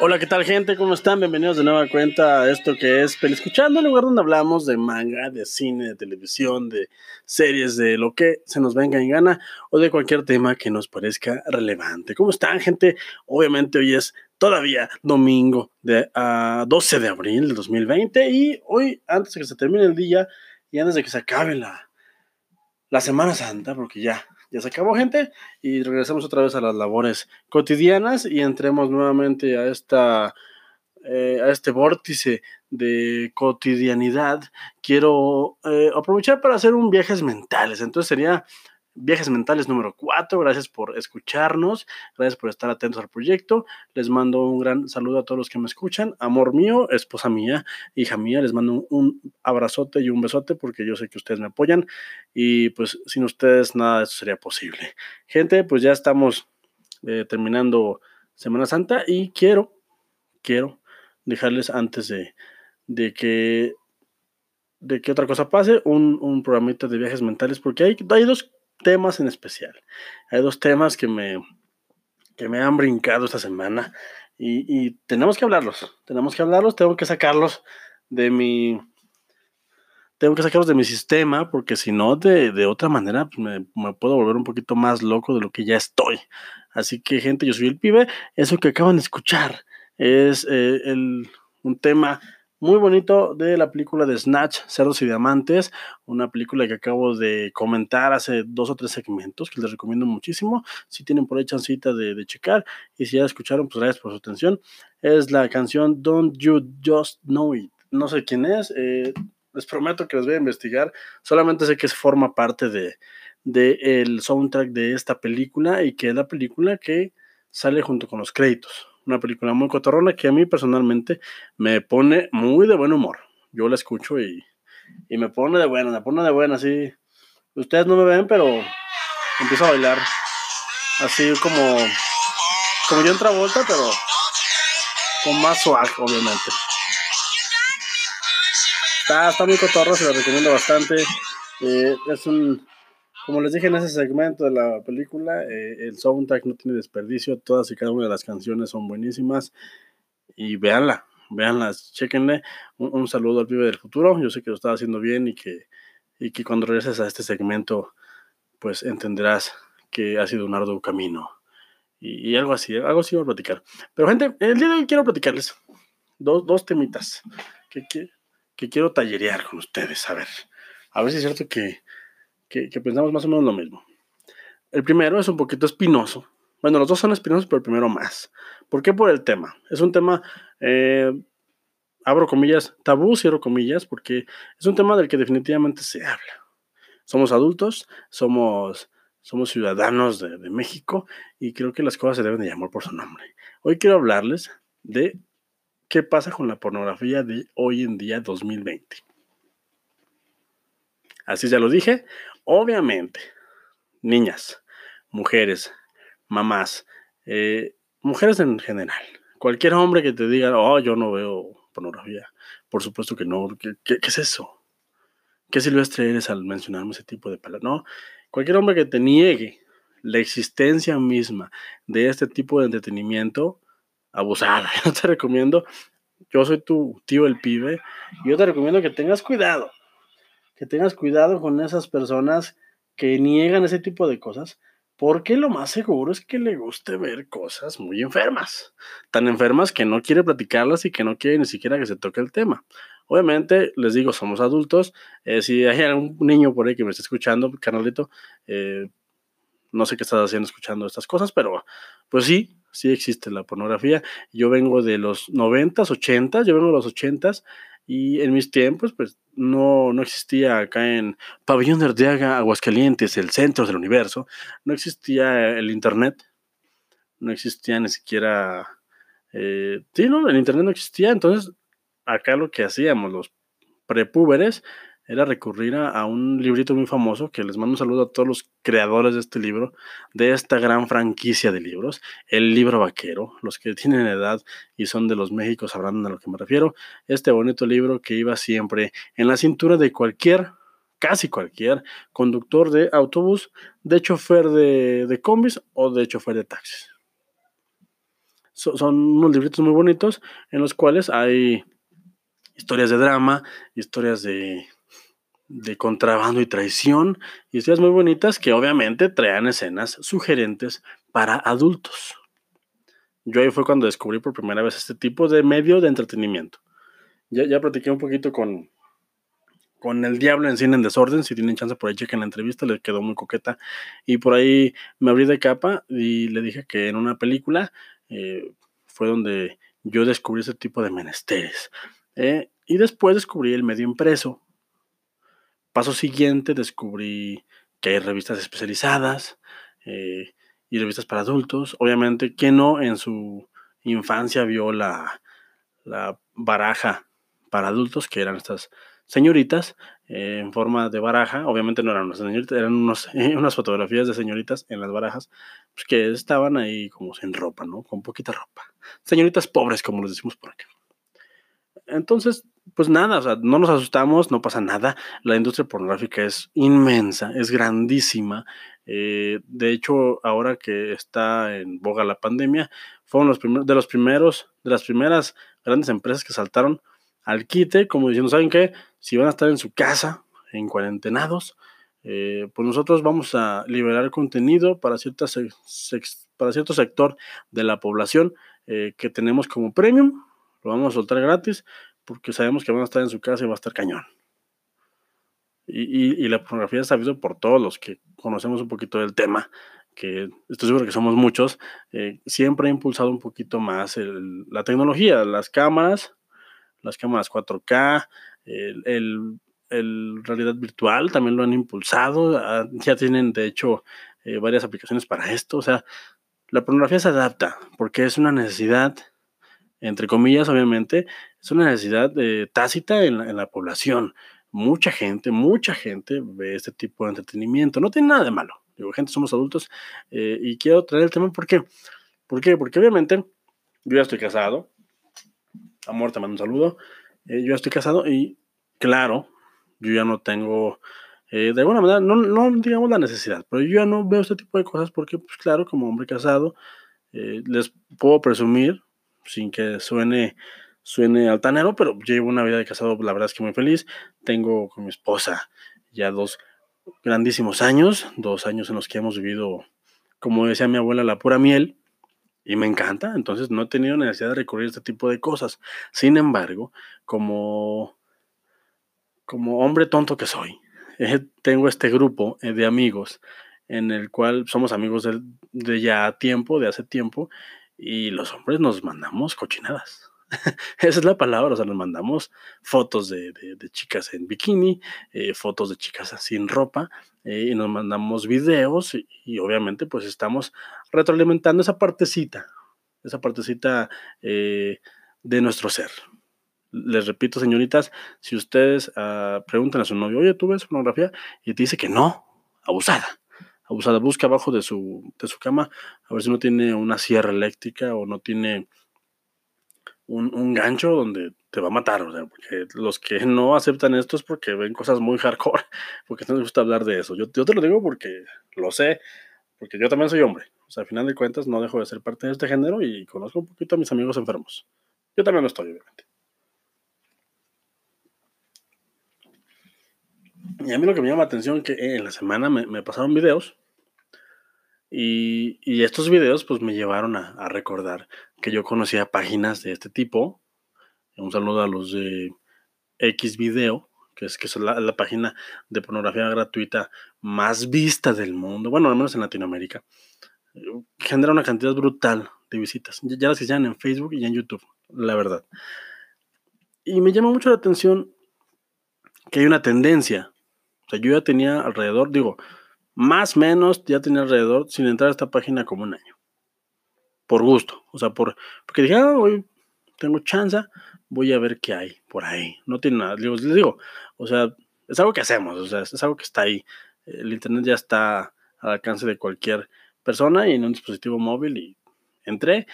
Hola, ¿qué tal gente? ¿Cómo están? Bienvenidos de nueva cuenta a esto que es Escuchando, el lugar donde hablamos de manga, de cine, de televisión, de series, de lo que se nos venga en gana o de cualquier tema que nos parezca relevante. ¿Cómo están gente? Obviamente hoy es todavía domingo de 12 de abril de 2020 y hoy, antes de que se termine el día y antes de que se acabe la, la Semana Santa, porque ya ya se acabó, gente, y regresamos otra vez a las labores cotidianas y entremos nuevamente a esta eh, a este vórtice de cotidianidad. Quiero eh, aprovechar para hacer un viajes mentales. Entonces sería Viajes Mentales número 4. Gracias por escucharnos, gracias por estar atentos al proyecto. Les mando un gran saludo a todos los que me escuchan. Amor mío, esposa mía, hija mía, les mando un abrazote y un besote porque yo sé que ustedes me apoyan y pues sin ustedes nada de eso sería posible. Gente, pues ya estamos eh, terminando Semana Santa y quiero, quiero dejarles antes de, de que de que otra cosa pase, un, un programita de viajes mentales, porque hay, hay dos temas en especial. Hay dos temas que me, que me han brincado esta semana y, tenemos que hablarlos. Tenemos que hablarlos, tengo que sacarlos de mi... Tengo que sacarlos de mi sistema porque si no, de, otra manera pues, me, puedo volver un poquito más loco de lo que ya estoy. Así que gente, yo soy el pibe. Eso que acaban de escuchar es eh, el, un tema muy bonito de la película de Snatch, Cerdos y Diamantes, una película que acabo de comentar hace dos o tres segmentos, que les recomiendo muchísimo, si tienen por ahí chancita de, de checar, y si ya escucharon, pues gracias por su atención, es la canción Don't You Just Know It, no sé quién es, eh, les prometo que les voy a investigar, solamente sé que forma parte de, de el soundtrack de esta película, y que es la película que sale junto con los créditos una película muy cotorrona que a mí personalmente me pone muy de buen humor. Yo la escucho y, y me pone de buena, me pone de buena, así. Ustedes no me ven, pero empiezo a bailar así como, como yo entra vuelta, pero con más swag, obviamente. Está, está muy cotorro, se lo recomiendo bastante. Eh, es un, como les dije en ese segmento de la película, eh, el soundtrack no tiene desperdicio, todas y cada una de las canciones son buenísimas y véanla, véanla, chequenle. Un, saludo al pibe del futuro, yo sé que lo estaba haciendo bien y que, y que cuando regreses a este segmento, pues entenderás que ha sido un arduo camino. Y, algo así, algo así voy a platicar. Pero gente, el día de hoy quiero platicarles dos, dos temitas que, que, que quiero tallerear con ustedes, a ver. A ver si es cierto que, que, pensamos más o menos lo mismo. El primero es un poquito espinoso. Bueno, los dos son espinosos, pero el primero más. ¿Por qué? Por el tema. Es un tema, eh, abro comillas, tabú, cierro comillas, porque es un tema del que definitivamente se habla. Somos adultos, somos, somos ciudadanos de, de México y creo que las cosas se deben de llamar por su nombre. Hoy quiero hablarles de qué pasa con la pornografía de hoy en día 2020. Así ya lo dije, Obviamente, niñas, mujeres, mamás, eh, mujeres en general, cualquier hombre que te diga, oh, yo no veo pornografía, por supuesto que no, ¿qué, es eso? ¿Qué silvestre eres al mencionarme ese tipo de palabras? No, cualquier hombre que te niegue la existencia misma de este tipo de entretenimiento, abusada, yo te recomiendo, yo soy tu tío el pibe, y yo te recomiendo que tengas cuidado que tengas cuidado con esas personas que niegan ese tipo de cosas, porque lo más seguro es que le guste ver cosas muy enfermas, tan enfermas que no quiere platicarlas y que no quiere ni siquiera que se toque el tema. Obviamente, les digo, somos adultos. Eh, si hay algún niño por ahí que me está escuchando, carnalito, eh, no sé qué estás haciendo escuchando estas cosas, pero pues sí, sí existe la pornografía. Yo vengo de los 90s, 80 yo vengo de los 80s y en mis tiempos, pues no, no existía acá en Pabellón de Arteaga, Aguascalientes, el centro del universo, no existía el Internet, no existía ni siquiera... Eh, sí, no, el Internet no existía, entonces acá lo que hacíamos los prepúberes era recurrir a, un librito muy famoso, que les mando un saludo a todos los creadores de este libro, de esta gran franquicia de libros, el libro vaquero, los que tienen edad y son de los Méxicos sabrán a lo que me refiero, este bonito libro que iba siempre en la cintura de cualquier, casi cualquier, conductor de autobús, de chofer de, de combis o de chofer de taxis. son unos libritos muy bonitos en los cuales hay historias de drama, historias de, de contrabando y traición, y historias muy bonitas que obviamente traen escenas sugerentes para adultos. Yo ahí fue cuando descubrí por primera vez este tipo de medio de entretenimiento. Ya, ya platiqué un poquito con, con El Diablo en Cine en Desorden. Si tienen chance por ahí, chequen la entrevista, le quedó muy coqueta. Y por ahí me abrí de capa y le dije que en una película eh, fue donde yo descubrí ese tipo de menesteres. Eh, y después descubrí el medio impreso. Paso siguiente, descubrí que hay revistas especializadas. Eh, y revistas para adultos. Obviamente, ¿quién no en su infancia vio la, la baraja para adultos, que eran estas señoritas eh, en forma de baraja? Obviamente no eran unas señoritas, eran unos, unas fotografías de señoritas en las barajas, pues que estaban ahí como sin ropa, ¿no? Con poquita ropa. Señoritas pobres, como les decimos por acá. Entonces, pues nada, o sea, no nos asustamos, no pasa nada. La industria pornográfica es inmensa, es grandísima. Eh, de hecho, ahora que está en boga la pandemia, fueron los primeros, de los primeros, de las primeras grandes empresas que saltaron al quite, como diciendo, ¿saben qué? Si van a estar en su casa, en cuarentenados, eh, pues nosotros vamos a liberar contenido para, ciertas, para cierto sector de la población eh, que tenemos como premium, lo vamos a soltar gratis porque sabemos que van a estar en su casa y va a estar cañón. Y, la pornografía está sabido por todos los que conocemos un poquito del tema, que estoy seguro que somos muchos, eh, siempre ha impulsado un poquito más la tecnología, las cámaras, las cámaras 4K, el, realidad virtual también lo han impulsado, ah, ya tienen de hecho eh, varias aplicaciones para esto, o sea, la pornografía se adapta porque es una necesidad entre comillas, obviamente, es una necesidad eh, tácita en la, población. Mucha gente, mucha gente ve este tipo de entretenimiento. No tiene nada de malo. Digo, gente, somos adultos eh, y quiero traer el tema ¿por qué? Porque obviamente yo ya estoy casado. Amor, te mando un saludo. Eh, yo ya estoy casado y claro, yo ya no tengo, de alguna manera, no, no digamos la necesidad, pero yo ya no veo este tipo de cosas porque, pues claro, como hombre casado, les puedo presumir sin que suene, suene altanero, pero llevo una vida de casado, la verdad es que muy feliz. Tengo con mi esposa ya dos grandísimos años, dos años en los que hemos vivido, como decía mi abuela, la pura miel. Y me encanta, entonces no he tenido necesidad de recurrir a este tipo de cosas. Sin embargo, como, como hombre tonto que soy, eh, tengo este grupo eh, de amigos en el cual somos amigos de, de, ya tiempo, de hace tiempo, y los hombres nos mandamos cochinadas. Esa es la palabra, o sea, nos mandamos fotos de, chicas en bikini, eh, fotos de chicas sin ropa, eh, y nos mandamos videos y, obviamente pues estamos retroalimentando esa partecita, esa partecita eh, de nuestro ser. Les repito, señoritas, si ustedes uh, preguntan a su novio, oye, ¿tú ves pornografía? Y te dice que no, abusada abusada. Busca abajo de su, de su cama a ver si no tiene una sierra eléctrica o no tiene un, gancho donde te va a matar. O sea, porque los que no aceptan esto es porque ven cosas muy hardcore, porque no les gusta hablar de eso. Yo, yo te lo digo porque lo sé, porque yo también soy hombre. O sea, al final de cuentas no dejo de ser parte de este género y conozco un poquito a mis amigos enfermos. Yo también lo estoy, obviamente. Y a mí lo que me llama la atención es que en la semana me, pasaron videos y, estos videos pues me llevaron a, recordar que yo conocía páginas de este tipo. Un saludo a los de X Video, que es, que es la, página de pornografía gratuita más vista del mundo, bueno, al menos en Latinoamérica. Genera una cantidad brutal de visitas. Ya las que en Facebook y en YouTube, la verdad. Y me llama mucho la atención que hay una tendencia o sea, yo ya tenía alrededor, digo, más o menos, ya tenía alrededor, sin entrar a esta página, como un año. Por gusto. O sea, por, porque dije, ah, hoy tengo chance, voy a ver qué hay por ahí. No tiene nada. Les digo, o sea, es algo que hacemos, o sea, es algo que está ahí. El Internet ya está al alcance de cualquier persona y en un dispositivo móvil y entré.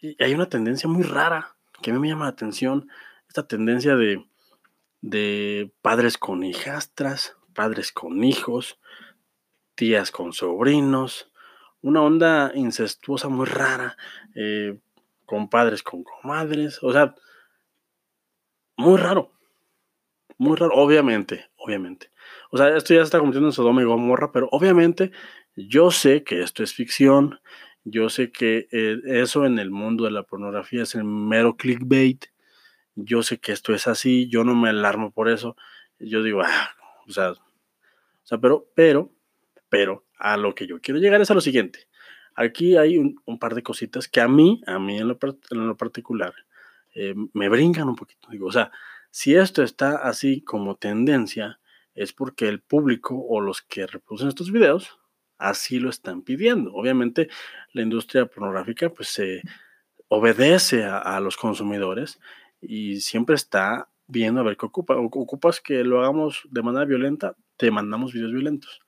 Y hay una tendencia muy rara que a mí me llama la atención, esta tendencia de de padres con hijastras, padres con hijos, tías con sobrinos, una onda incestuosa muy rara, eh, con padres con comadres, o sea, muy raro, muy raro, obviamente, obviamente. O sea, esto ya se está convirtiendo en Sodoma y Gomorra, pero obviamente yo sé que esto es ficción, yo sé que eh, eso en el mundo de la pornografía es el mero clickbait, yo sé que esto es así, yo no me alarmo por eso, yo digo, ah, o sea, o sea, pero, pero, pero, a lo que yo quiero llegar es a lo siguiente. Aquí hay un, par de cositas que a mí, a mí en lo, en lo particular, eh, me brincan un poquito. Digo, o sea, si esto está así como tendencia, es porque el público o los que reproducen estos videos así lo están pidiendo. Obviamente, la industria pornográfica pues se obedece a, los consumidores y siempre está viendo a ver qué ocupa. Ocupas que lo hagamos de manera violenta, te mandamos videos violentos.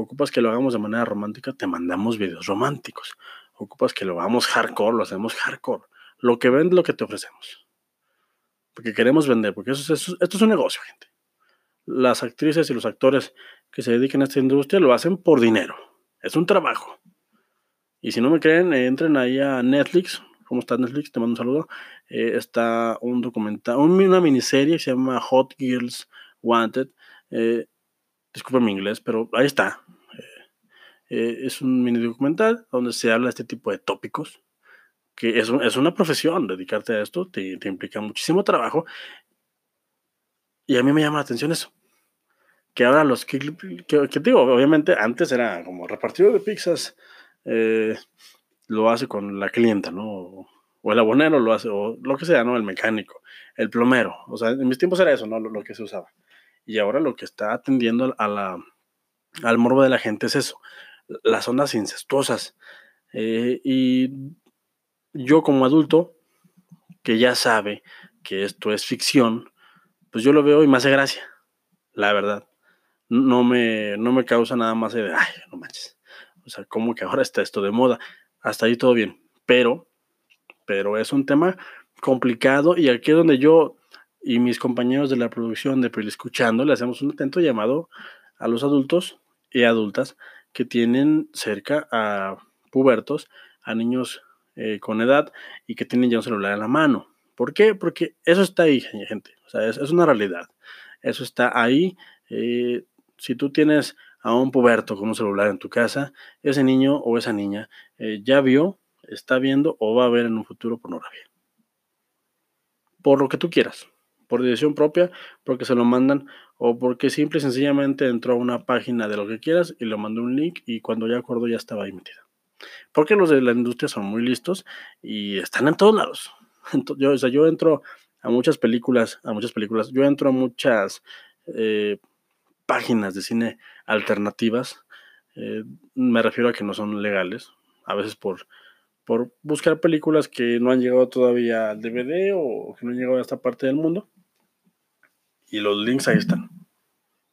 Ocupas que lo hagamos de manera romántica, te mandamos videos románticos. Ocupas que lo hagamos hardcore, lo hacemos hardcore. Lo que vende, lo que te ofrecemos. Porque queremos vender, porque eso, esto es un negocio, gente. Las actrices y los actores que se dedican a esta industria lo hacen por dinero. Es un trabajo. Y si no me creen, entren ahí a Netflix. ¿Cómo está Netflix? Te mando un saludo. Eh, está un documental, una miniserie que se llama Hot Girls Wanted. Eh, disculpen mi inglés, pero ahí está. Eh, eh, es un mini documental donde se habla de este tipo de tópicos, que es, es una profesión, dedicarte a esto te, te, implica muchísimo trabajo. Y a mí me llama la atención eso. Que ahora los que, que, digo, obviamente antes era como repartidor de pizzas, eh, lo hace con la clienta, ¿no? O el abonero lo hace, o lo que sea, ¿no? El mecánico, el plomero. O sea, en mis tiempos era eso, ¿no? Lo, lo que se usaba. Y ahora lo que está atendiendo a la, al morbo de la gente es eso, las ondas incestuosas. Eh, y yo como adulto, que ya sabe que esto es ficción, pues yo lo veo y me hace gracia, la verdad. No me, no me causa nada más de, ay, no manches. O sea, como que ahora está esto de moda. Hasta ahí todo bien. Pero, pero es un tema complicado y aquí es donde yo y mis compañeros de la producción de Escuchando le hacemos un atento llamado a los adultos y adultas que tienen cerca a pubertos, a niños eh, con edad y que tienen ya un celular en la mano. ¿Por qué? Porque eso está ahí, gente. O sea, es, una realidad. Eso está ahí. Eh, si tú tienes a un puberto con un celular en tu casa, ese niño o esa niña eh, ya vio, está viendo o va a ver en un futuro pornografía. Por lo que tú quieras por decisión propia, porque se lo mandan o porque simple y sencillamente entró a una página de lo que quieras y le mandó un link y cuando ya acuerdo ya estaba ahí metido. Porque los de la industria son muy listos y están en todos lados. yo, o sea, yo entro a muchas películas, a muchas películas, yo entro a muchas eh, páginas de cine alternativas, eh, me refiero a que no son legales, a veces por por buscar películas que no han llegado todavía al DVD o que no han llegado a esta parte del mundo. Y los links ahí están.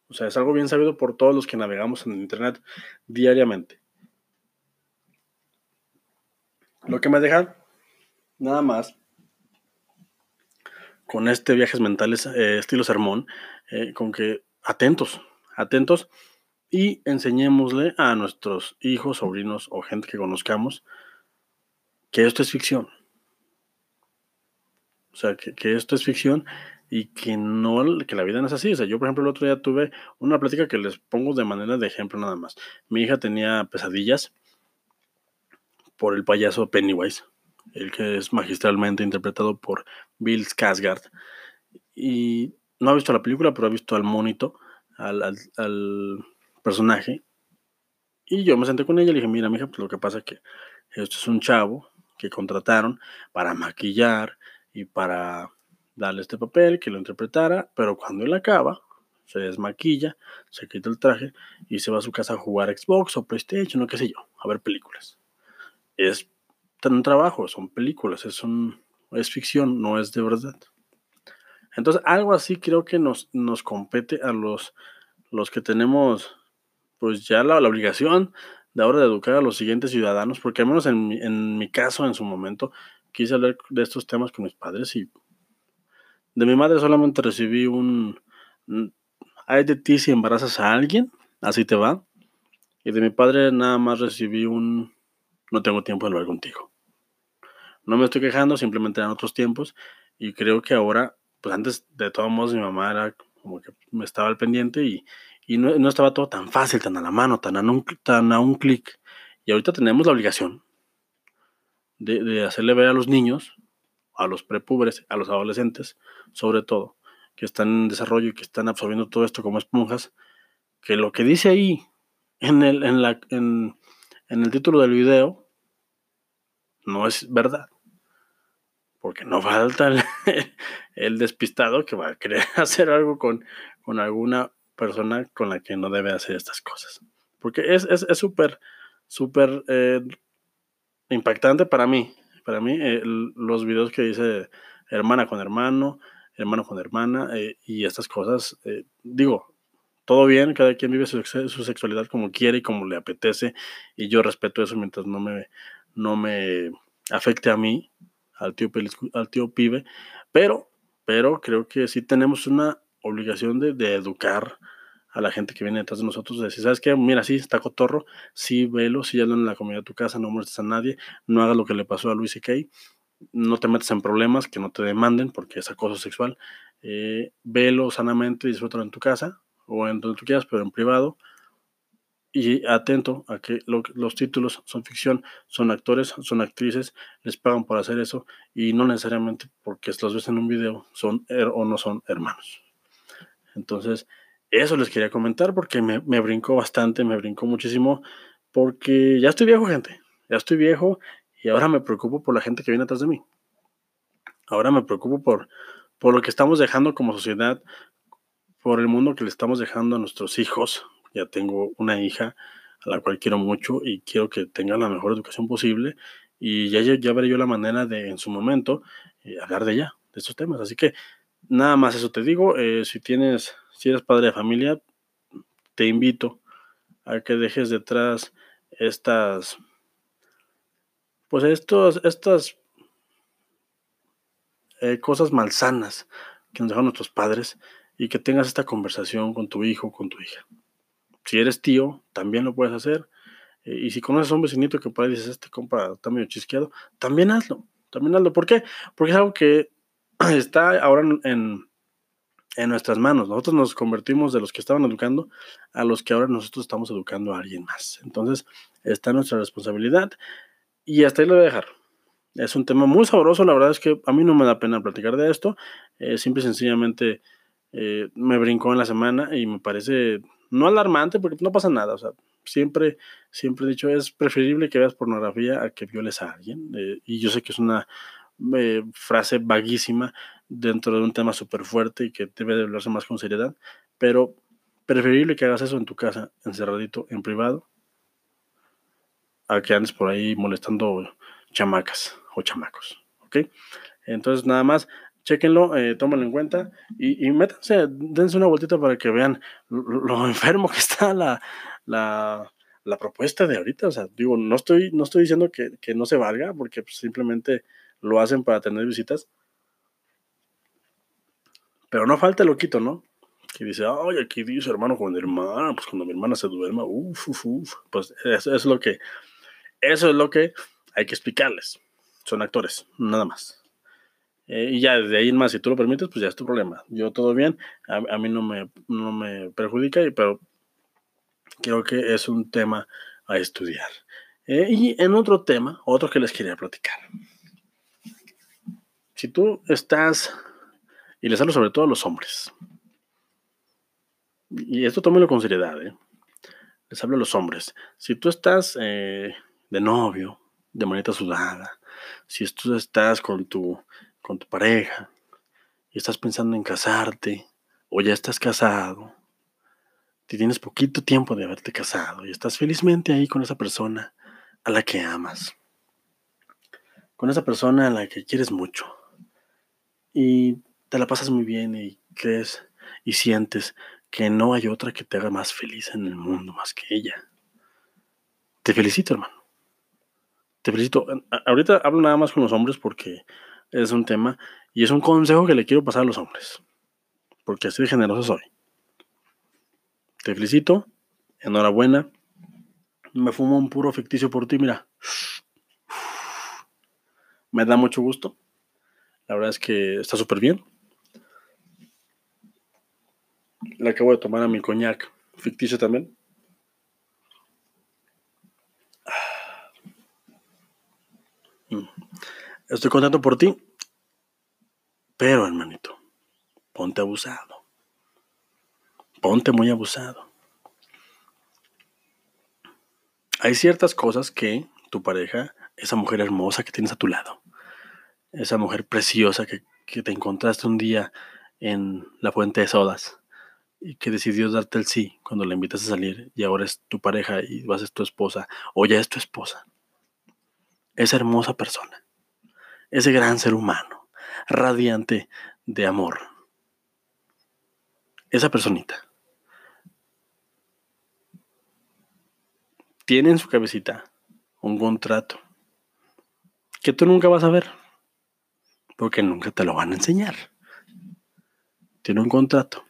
O sea, es algo bien sabido por todos los que navegamos en Internet diariamente. Lo que me deja nada más con este viajes mentales eh, estilo sermón, eh, con que atentos, atentos y enseñémosle a nuestros hijos, sobrinos o gente que conozcamos que esto es ficción. O sea, que, que, esto es ficción y que no, que la vida no es así. O sea, yo, por ejemplo, el otro día tuve una plática que les pongo de manera de ejemplo nada más. Mi hija tenía pesadillas por el payaso Pennywise, el que es magistralmente interpretado por Bill Skarsgård. Y no ha visto la película, pero ha visto al monito, al, al, personaje. Y yo me senté con ella y le dije, mira, mija, pues lo que pasa es que esto es un chavo que contrataron para maquillar y para darle este papel, que lo interpretara, pero cuando él acaba, se desmaquilla, se quita el traje y se va a su casa a jugar Xbox o PlayStation o qué sé yo, a ver películas. Es un trabajo, son películas, es, es ficción, no es de verdad. Entonces, algo así creo que nos, nos compete a los, los que tenemos pues ya la, obligación de ahora de educar a los siguientes ciudadanos, porque al menos en en mi caso, en su momento, quise hablar de estos temas con mis padres y de mi madre solamente recibí un, hay de ti si embarazas a alguien, así te va. Y de mi padre nada más recibí un, no tengo tiempo de hablar contigo. No me estoy quejando, simplemente eran otros tiempos y creo que ahora, pues antes de todos modos mi mamá era como que me estaba al pendiente y, no, estaba todo tan fácil, tan a la mano, tan a un, tan a un clic. Y ahorita tenemos la obligación de, de hacerle ver a los niños, a los prepúberes, a los adolescentes, sobre todo, que están en desarrollo y que están absorbiendo todo esto como esponjas, que lo que dice ahí en el, en la, en, el título del video no es verdad. Porque no falta el, despistado que va a querer hacer algo con, con, alguna persona con la que no debe hacer estas cosas. Porque es súper, es, súper eh, impactante para mí. Para mí, eh, los videos que dice hermana con hermano, hermano con hermana eh, y estas cosas, digo, todo bien, cada quien vive su, sexualidad como quiere y como le apetece, y yo respeto eso mientras no me, no me afecte a mí, al tío, al tío pibe, pero, pero creo que sí tenemos una obligación de, educar a la gente que viene detrás de nosotros, de decir, ¿sabes qué? Mira, sí, está cotorro, sí, velo, sí, ya en la comida de tu casa, no molestes a nadie, no hagas lo que le pasó a Luis y Kay, no te metas en problemas, que no te demanden porque es acoso sexual, eh, velo sanamente, disfrútalo en tu casa, o en donde tú quieras, pero en privado. Y atento a que los títulos son ficción, son actores, son actrices, les pagan por hacer eso y no necesariamente porque los ves en un video son o no son hermanos. Entonces, eso les quería comentar porque me, me brincó bastante, me brincó muchísimo, porque ya estoy viejo, gente, ya estoy viejo y ahora me preocupo por la gente que viene atrás de mí. Ahora me preocupo por, por lo que estamos dejando como sociedad, por el mundo que le estamos dejando a nuestros hijos. Ya tengo una hija a la cual quiero mucho y quiero que tenga la mejor educación posible. Y ya, ya veré yo la manera de, en su momento, eh, hablar de ella, de estos temas. Así que nada más eso te digo. Eh, si tienes, si eres padre de familia, te invito a que dejes detrás estas, pues estos, estas eh, cosas malsanas que nos dejaron nuestros padres y que tengas esta conversación con tu hijo con tu hija. Si eres tío, también lo puedes hacer. Eh, y si conoces a un vecinito que por ahí dices, este compa está medio chisqueado, también hazlo. También hazlo. ¿Por qué? Porque es algo que está ahora en, en nuestras manos. Nosotros nos convertimos de los que estaban educando a los que ahora nosotros estamos educando a alguien más. Entonces, está nuestra responsabilidad. Y hasta ahí lo voy a dejar. Es un tema muy sabroso. La verdad es que a mí no me da pena platicar de esto. Eh, simple y sencillamente eh, me brincó en la semana y me parece no alarmante porque no pasa nada. O sea, siempre, siempre he dicho, es preferible que veas pornografía a que violes a alguien. Eh, y yo sé que es una eh, frase vaguísima dentro de un tema súper fuerte y que debe de hablarse más con seriedad, pero preferible que hagas eso en tu casa, encerradito, en privado, a que andes por ahí molestando chamacas o chamacos. ¿Ok? Entonces, nada más, Chequenlo, eh, tómenlo en cuenta y, y, métanse, dense una vueltita para que vean lo, enfermo que está la, la, la, propuesta de ahorita. O sea, digo, no estoy, no estoy diciendo que, que no se valga, porque pues, simplemente lo hacen para tener visitas. Pero no falta el loquito, ¿no? Que dice, ay, aquí dice hermano con mi hermana, pues cuando mi hermana se duerma, uff, uff, uff. Pues eso es lo que, eso es lo que hay que explicarles. Son actores, nada más. Eh, y ya desde ahí en más, si tú lo permites, pues ya es tu problema. Yo todo bien, a, mí no me, no me perjudica, pero creo que es un tema a estudiar. Eh, y en otro tema, otro que les quería platicar. Si tú estás, y les hablo sobre todo a los hombres, y esto tómelo con seriedad, ¿eh? les hablo a los hombres. Si tú estás de novio, de manita sudada, si tú estás con tu con tu pareja y estás pensando en casarte o ya estás casado, te tienes poquito tiempo de haberte casado y estás felizmente ahí con esa persona a la que amas, con esa persona a la que quieres mucho y te la pasas muy bien y crees y sientes que no hay otra que te haga más feliz en el mundo más que ella. Te felicito, hermano. Te felicito. Ahorita hablo nada más con los hombres porque es un tema y es un consejo que le quiero pasar a los hombres, porque así de generoso soy. Te felicito, enhorabuena. Me fumo un puro ficticio por ti, mira. Me da mucho gusto. La verdad es que está súper bien. Le acabo de tomar a mi coñac ficticio también. Mm. Estoy contento por ti. Pero, hermanito, ponte abusado. Ponte muy abusado. Hay ciertas cosas que tu pareja, esa mujer hermosa que tienes a tu lado, esa mujer preciosa que, que te encontraste un día en la fuente de sodas y que decidió darte el sí cuando la invitas a salir y ahora es tu pareja y vas a ser tu esposa o ya es tu esposa. Esa hermosa persona, ese gran ser humano, radiante de amor. Esa personita tiene en su cabecita un contrato que tú nunca vas a ver porque nunca te lo van a enseñar. Tiene un contrato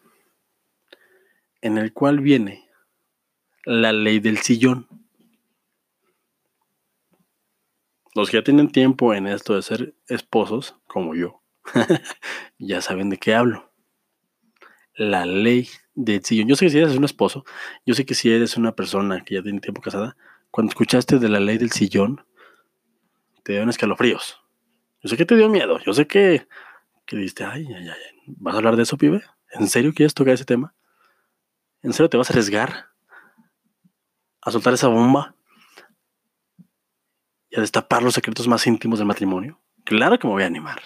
en el cual viene la ley del sillón. Los que ya tienen tiempo en esto de ser esposos, como yo, ya saben de qué hablo. La ley del sillón. Yo sé que si eres un esposo, yo sé que si eres una persona que ya tiene tiempo casada, cuando escuchaste de la ley del sillón, te dieron escalofríos. Yo sé que te dio miedo. Yo sé que, que dijiste, ay, ay, ay, ¿vas a hablar de eso, pibe? ¿En serio quieres tocar ese tema? ¿En serio te vas a arriesgar a soltar esa bomba y a destapar los secretos más íntimos del matrimonio? Claro que me voy a animar.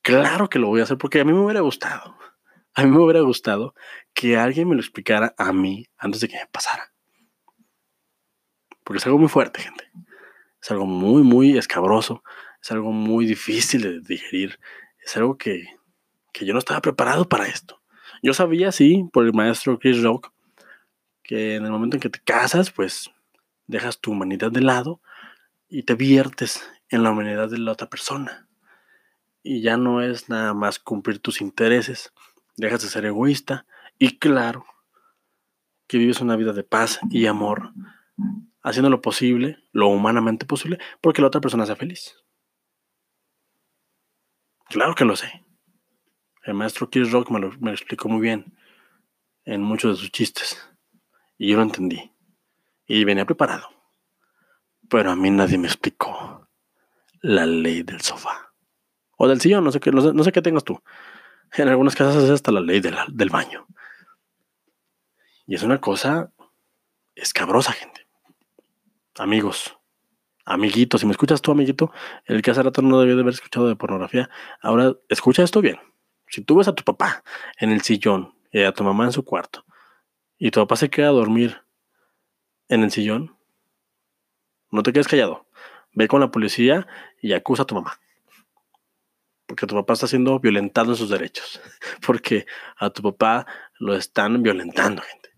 Claro que lo voy a hacer porque a mí me hubiera gustado. A mí me hubiera gustado que alguien me lo explicara a mí antes de que me pasara. Porque es algo muy fuerte, gente. Es algo muy, muy escabroso. Es algo muy difícil de digerir. Es algo que, que yo no estaba preparado para esto. Yo sabía, sí, por el maestro Chris Rock, que en el momento en que te casas, pues dejas tu humanidad de lado y te viertes en la humanidad de la otra persona. Y ya no es nada más cumplir tus intereses, dejas de ser egoísta y claro que vives una vida de paz y amor, haciendo lo posible, lo humanamente posible, porque la otra persona sea feliz. Claro que lo sé. El maestro Chris Rock me lo, me explicó muy bien en muchos de sus chistes. Y yo lo entendí. Y venía preparado. Pero a mí nadie me explicó la ley del sofá. O del sillón, no sé qué, no sé, qué tengas tú. En algunas casas es hasta la ley del baño. Y es una cosa escabrosa, gente. Amigos, amiguitos, si me escuchas tú, amiguito, el que hace rato no debió de haber escuchado de pornografía, ahora escucha esto bien. Si tú ves a tu papá en el sillón y a tu mamá en su cuarto, y tu papá se queda a dormir en el sillón, no te quedes callado. Ve con la policía y acusa a tu mamá. Porque tu papá está siendo violentado en sus derechos. Porque a tu papá lo están violentando, gente.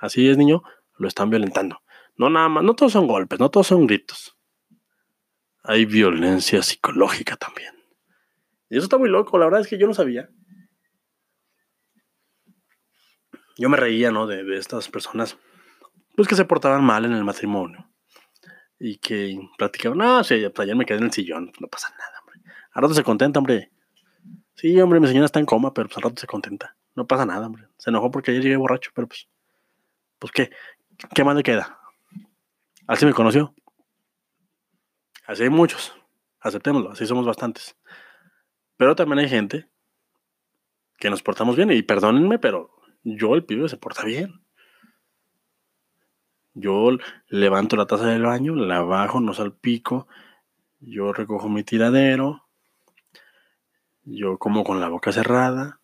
Así es, niño, lo están violentando. No nada más, no todos son golpes, no todos son gritos. Hay violencia psicológica también. Y eso está muy loco, la verdad es que yo no sabía. Yo me reía, ¿no? De, estas personas, pues que se portaban mal en el matrimonio. Y que platicaban, no, sí, pues ayer me quedé en el sillón, pues no pasa nada, hombre. Al rato se contenta, hombre. Sí, hombre, mi señora está en coma, pero pues al rato se contenta. No pasa nada, hombre. Se enojó porque ayer llegué borracho, pero pues, pues qué, qué más le queda. Así me conoció. Así hay muchos. Aceptémoslo, así somos bastantes. Pero también hay gente que nos portamos bien. Y perdónenme, pero yo, el pibe, se porta bien. Yo levanto la taza del baño, la bajo, no salpico. Yo recojo mi tiradero. Yo como con la boca cerrada.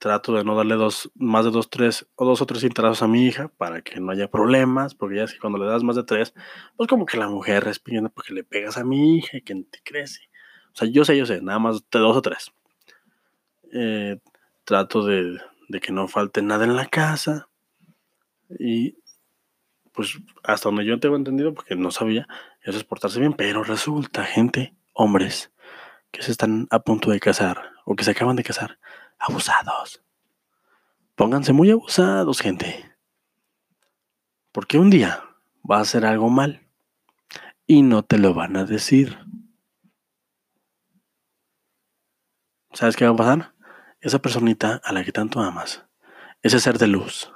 Trato de no darle dos, más de dos, tres, o dos o tres cintazos a mi hija para que no haya problemas, porque ya es que cuando le das más de tres, pues como que la mujer respira porque le pegas a mi hija y que te crece. O sea, yo sé, yo sé, nada más de dos o tres. Eh, trato de, de que no falte nada en la casa. Y pues hasta donde yo tengo entendido, porque no sabía, eso es portarse bien. Pero resulta, gente, hombres, que se están a punto de casar o que se acaban de casar, abusados. Pónganse muy abusados, gente. Porque un día va a hacer algo mal y no te lo van a decir. ¿Sabes qué va a pasar? Esa personita a la que tanto amas, ese ser de luz,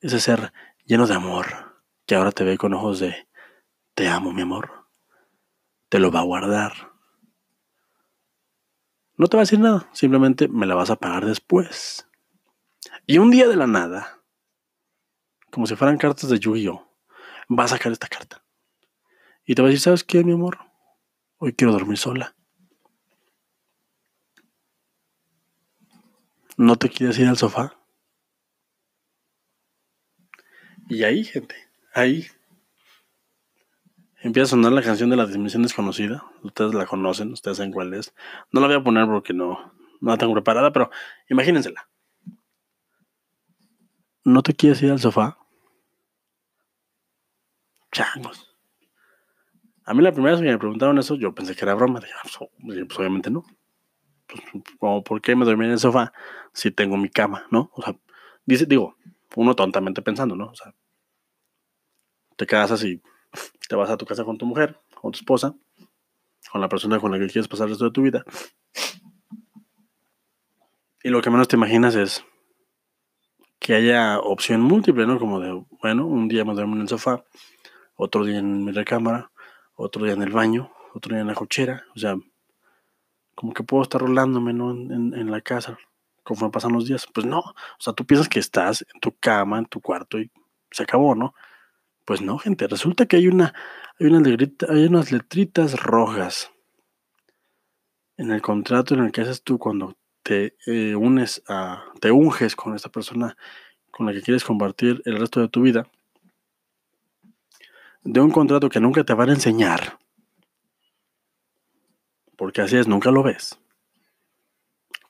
ese ser lleno de amor, que ahora te ve con ojos de te amo, mi amor, te lo va a guardar no te va a decir nada, simplemente me la vas a pagar después. Y un día de la nada, como si fueran cartas de Yu-Gi-Oh, va a sacar esta carta. Y te va a decir, ¿sabes qué, mi amor? Hoy quiero dormir sola. ¿No te quieres ir al sofá? Y ahí, gente, ahí empieza a sonar la canción de la dimensión desconocida. Ustedes la conocen, ustedes saben cuál es. No la voy a poner porque no, no la tengo preparada, pero imagínensela. ¿No te quieres ir al sofá? Changos. A mí la primera vez que me preguntaron eso, yo pensé que era broma. Dije, ah, pues, pues obviamente no. Pues, ¿por qué me dormí en el sofá si tengo mi cama, no? O sea, digo, uno tontamente pensando, ¿no? O sea, te casas y te vas a tu casa con tu mujer, con tu esposa, con la persona con la que quieres pasar el resto de tu vida. Y lo que menos te imaginas es que haya opción múltiple, ¿no? Como de, bueno, un día me duermo en el sofá, otro día en mi recámara, otro día en el baño, otro día en la cochera, o sea, como que puedo estar rolándome, ¿no? En, en la casa, conforme pasan los días. Pues no, o sea, tú piensas que estás en tu cama, en tu cuarto y se acabó, ¿no? Pues no, gente, resulta que hay una, hay una hay unas letritas rojas en el contrato en el que haces tú cuando te eh, unes a, te unges con esta persona con la que quieres compartir el resto de tu vida, de un contrato que nunca te van a enseñar, porque así es, nunca lo ves,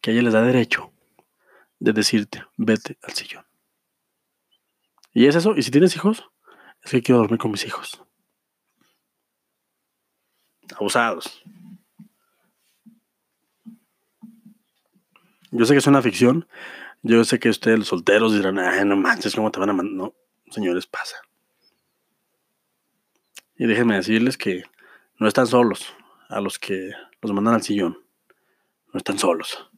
que ella les da derecho de decirte, vete al sillón. Y es eso, y si tienes hijos, es que quiero dormir con mis hijos. Abusados. Yo sé que es una ficción. Yo sé que ustedes, los solteros, dirán, ay, no manches, ¿cómo te van a mandar? No, señores, pasa. Y déjenme decirles que no están solos a los que los mandan al sillón. No están solos.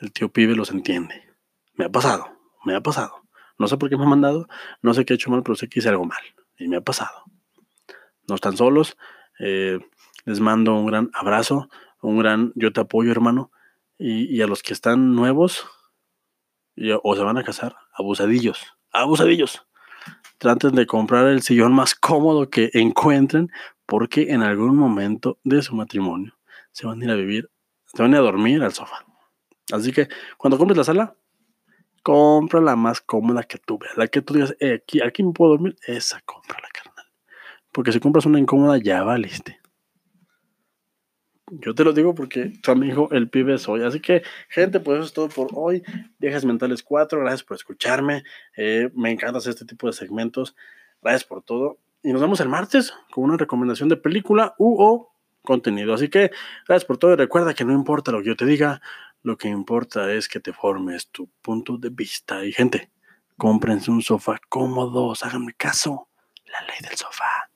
El tío pibe los entiende. Me ha pasado, me ha pasado. No sé por qué me ha mandado, no sé qué he hecho mal, pero sé que hice algo mal. Y me ha pasado. No están solos. Eh, les mando un gran abrazo, un gran yo te apoyo, hermano. Y, a los que están nuevos o se van a casar, abusadillos, abusadillos. Traten de comprar el sillón más cómodo que encuentren porque en algún momento de su matrimonio se van a ir a vivir, se van a a dormir al sofá. Así que cuando compres la sala, compra la más cómoda que tú veas. La que tú digas, eh, aquí, aquí me puedo dormir, esa compra la carnal. Porque si compras una incómoda, ya valiste. Yo te lo digo porque tu amigo el pibe soy. Así que, gente, pues eso es todo por hoy. Viejas Mentales 4, gracias por escucharme. Eh, me encanta hacer este tipo de segmentos. Gracias por todo. Y nos vemos el martes con una recomendación de película u o contenido. Así que, gracias por todo. Y recuerda que no importa lo que yo te diga, lo que importa es que te formes tu punto de vista. Y, gente, cómprense un sofá cómodo. Háganme caso. La ley del sofá.